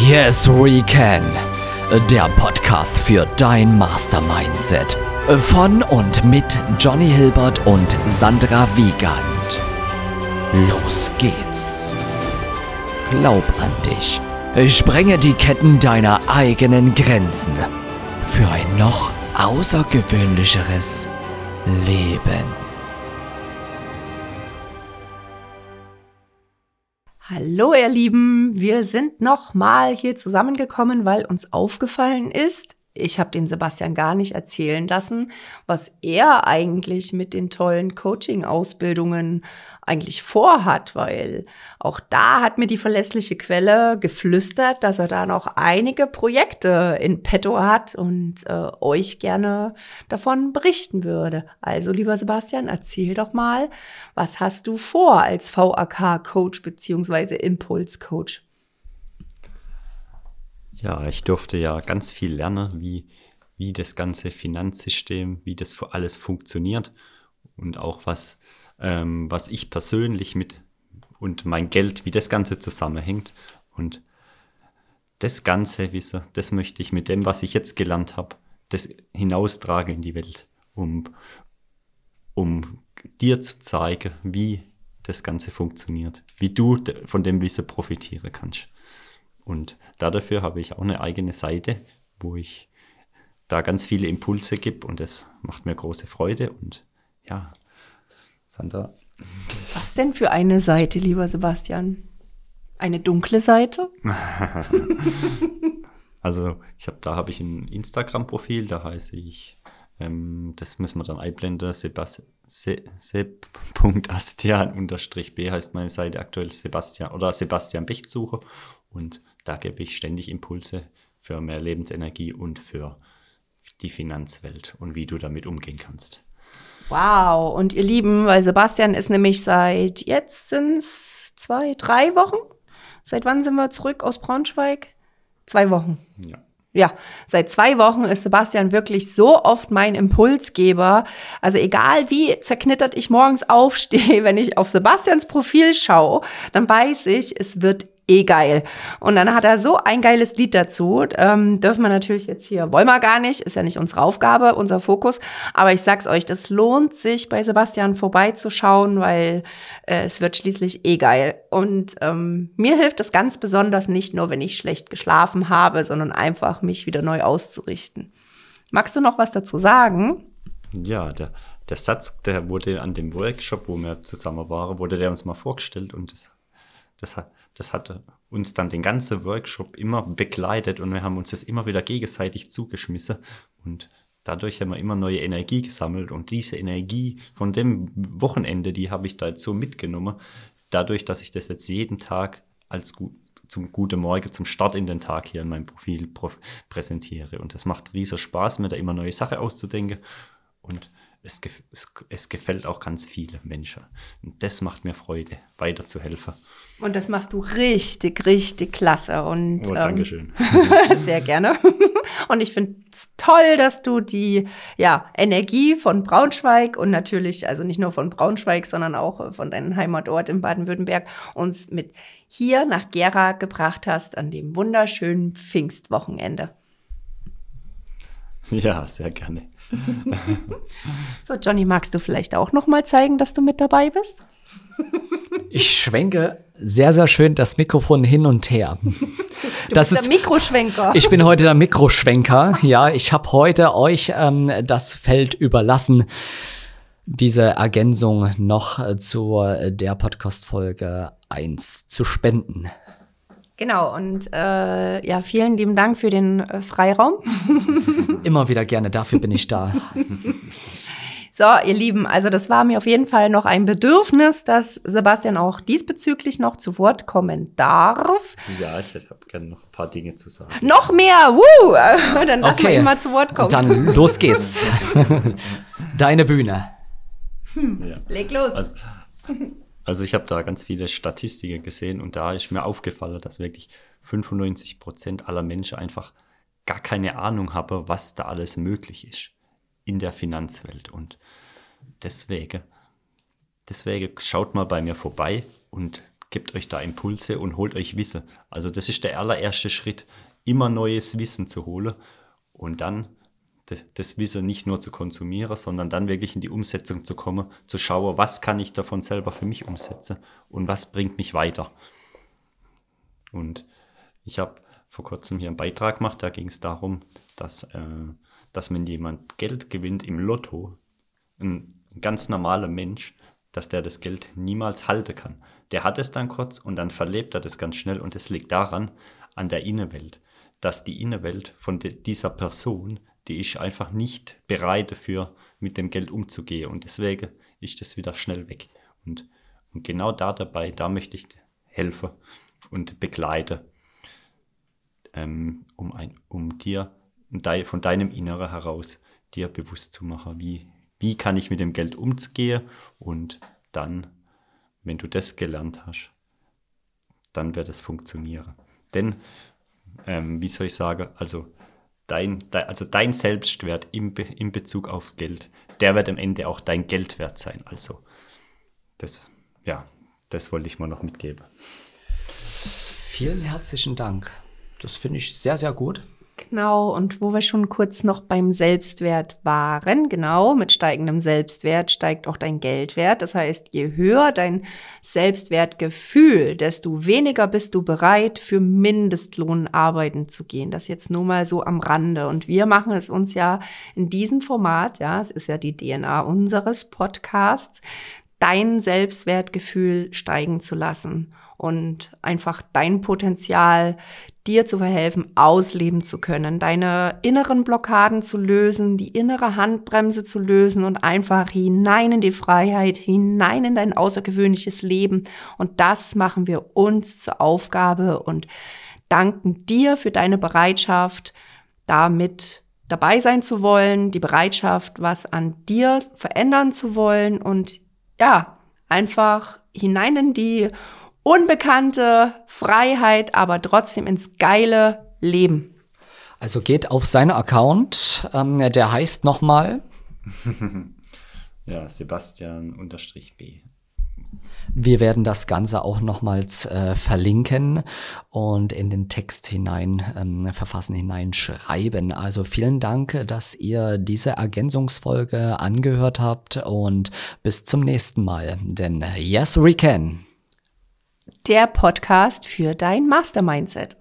Yes, we can. Der Podcast für dein Mastermindset. Von und mit Johnny Hilbert und Sandra Wiegand. Los geht's. Glaub an dich. Sprenge die Ketten deiner eigenen Grenzen. Für ein noch außergewöhnlicheres Leben. Hallo ihr Lieben, wir sind nochmal hier zusammengekommen, weil uns aufgefallen ist, ich habe den Sebastian gar nicht erzählen lassen, was er eigentlich mit den tollen Coaching-Ausbildungen eigentlich vorhat, weil auch da hat mir die verlässliche Quelle geflüstert, dass er da noch einige Projekte in petto hat und äh, euch gerne davon berichten würde. Also, lieber Sebastian, erzähl doch mal, was hast du vor als VAK-Coach beziehungsweise Impuls-Coach? Ja, ich durfte ja ganz viel lernen, wie, wie das ganze Finanzsystem, wie das für alles funktioniert und auch was, ähm, was ich persönlich mit und mein Geld, wie das Ganze zusammenhängt. Und das ganze Wissen, das möchte ich mit dem, was ich jetzt gelernt habe, das hinaustragen in die Welt, um, um dir zu zeigen, wie das Ganze funktioniert, wie du von dem Wissen profitieren kannst. Und dafür habe ich auch eine eigene Seite, wo ich da ganz viele Impulse gebe und das macht mir große Freude. Und ja, Sandra. Was denn für eine Seite, lieber Sebastian? Eine dunkle Seite? also ich habe da habe ich ein Instagram-Profil, da heiße ich, ähm, das müssen wir dann einblenden, seb.astian-b heißt meine Seite aktuell Sebastian oder Sebastian Bechtsucher und da gebe ich ständig Impulse für mehr Lebensenergie und für die Finanzwelt und wie du damit umgehen kannst. Wow, und ihr Lieben, weil Sebastian ist nämlich seit jetzt sind es zwei, drei Wochen. Seit wann sind wir zurück aus Braunschweig? Zwei Wochen. Ja. Ja, seit zwei Wochen ist Sebastian wirklich so oft mein Impulsgeber. Also egal wie zerknittert ich morgens aufstehe, wenn ich auf Sebastians Profil schaue, dann weiß ich, es wird eh geil. Und dann hat er so ein geiles Lied dazu. Ähm, dürfen wir natürlich jetzt hier, wollen wir gar nicht, ist ja nicht unsere Aufgabe, unser Fokus. Aber ich sag's euch, das lohnt sich bei Sebastian vorbeizuschauen, weil äh, es wird schließlich eh geil. Und ähm, mir hilft es ganz besonders nicht nur, wenn ich schlecht geschlafen habe, sondern einfach mich wieder neu auszurichten. Magst du noch was dazu sagen? Ja, der, der Satz, der wurde an dem Workshop, wo wir zusammen waren, wurde der uns mal vorgestellt und das, das hat das hat uns dann den ganzen Workshop immer begleitet und wir haben uns das immer wieder gegenseitig zugeschmissen und dadurch haben wir immer neue Energie gesammelt und diese Energie von dem Wochenende, die habe ich da jetzt so mitgenommen, dadurch, dass ich das jetzt jeden Tag als gut, zum guten Morgen, zum Start in den Tag hier in meinem Profil präsentiere. Und es macht riesig Spaß, mir da immer neue Sachen auszudenken. Und es, es, es gefällt auch ganz viele Menschen. Und das macht mir Freude, weiterzuhelfen. Und das machst du richtig, richtig klasse. Und, oh, Dankeschön. Ähm, sehr gerne. Und ich finde es toll, dass du die ja, Energie von Braunschweig und natürlich, also nicht nur von Braunschweig, sondern auch von deinem Heimatort in Baden-Württemberg uns mit hier nach Gera gebracht hast an dem wunderschönen Pfingstwochenende. Ja, sehr gerne. so, Johnny, magst du vielleicht auch noch mal zeigen, dass du mit dabei bist? Ich schwenke sehr, sehr schön das Mikrofon hin und her. Du das bist ist, der Mikroschwenker. Ich bin heute der Mikroschwenker. Ja, ich habe heute euch ähm, das Feld überlassen, diese Ergänzung noch zu der Podcast-Folge 1 zu spenden. Genau, und äh, ja, vielen lieben Dank für den äh, Freiraum. Immer wieder gerne, dafür bin ich da. So, ihr Lieben, also das war mir auf jeden Fall noch ein Bedürfnis, dass Sebastian auch diesbezüglich noch zu Wort kommen darf. Ja, ich habe gerne noch ein paar Dinge zu sagen. Noch mehr, wuh! Dann lass okay. ihn mal zu Wort kommen. Dann los geht's. Deine Bühne. Hm. Ja. Leg los. Also, also ich habe da ganz viele Statistiken gesehen und da ist mir aufgefallen, dass wirklich 95 Prozent aller Menschen einfach gar keine Ahnung haben, was da alles möglich ist in der Finanzwelt. Und deswegen, deswegen schaut mal bei mir vorbei und gebt euch da Impulse und holt euch Wissen. Also das ist der allererste Schritt, immer neues Wissen zu holen und dann das, das Wissen nicht nur zu konsumieren, sondern dann wirklich in die Umsetzung zu kommen, zu schauen, was kann ich davon selber für mich umsetzen und was bringt mich weiter. Und ich habe vor kurzem hier einen Beitrag gemacht, da ging es darum, dass, äh, dass wenn jemand Geld gewinnt im Lotto, ein ganz normaler Mensch, dass der das Geld niemals halten kann. Der hat es dann kurz und dann verlebt er das ganz schnell und es liegt daran, an der Innenwelt, dass die Innenwelt von dieser Person, die ist einfach nicht bereit dafür, mit dem Geld umzugehen und deswegen ist das wieder schnell weg. Und, und genau da dabei, da möchte ich helfen und begleiten, ähm, um, ein, um dir von deinem Inneren heraus dir bewusst zu machen, wie, wie kann ich mit dem Geld umgehen und dann, wenn du das gelernt hast, dann wird es funktionieren. Denn, ähm, wie soll ich sagen, also dein, also dein Selbstwert im, Be in Bezug aufs Geld, der wird am Ende auch dein Geld wert sein. Also, das, ja, das wollte ich mal noch mitgeben. Vielen herzlichen Dank. Das finde ich sehr, sehr gut. Genau, und wo wir schon kurz noch beim Selbstwert waren, genau, mit steigendem Selbstwert steigt auch dein Geldwert. Das heißt, je höher dein Selbstwertgefühl, desto weniger bist du bereit, für Mindestlohn arbeiten zu gehen. Das jetzt nur mal so am Rande. Und wir machen es uns ja in diesem Format, ja, es ist ja die DNA unseres Podcasts, dein Selbstwertgefühl steigen zu lassen und einfach dein Potenzial, dir zu verhelfen, ausleben zu können, deine inneren Blockaden zu lösen, die innere Handbremse zu lösen und einfach hinein in die Freiheit, hinein in dein außergewöhnliches Leben. Und das machen wir uns zur Aufgabe und danken dir für deine Bereitschaft, damit dabei sein zu wollen, die Bereitschaft, was an dir verändern zu wollen und ja, einfach hinein in die unbekannte Freiheit, aber trotzdem ins geile Leben. Also geht auf seinen Account, ähm, der heißt nochmal. ja, Sebastian unterstrich B. Wir werden das Ganze auch nochmals äh, verlinken und in den Text hinein ähm, verfassen, hineinschreiben. Also vielen Dank, dass ihr diese Ergänzungsfolge angehört habt und bis zum nächsten Mal. Denn yes, we can der Podcast für dein Mastermindset.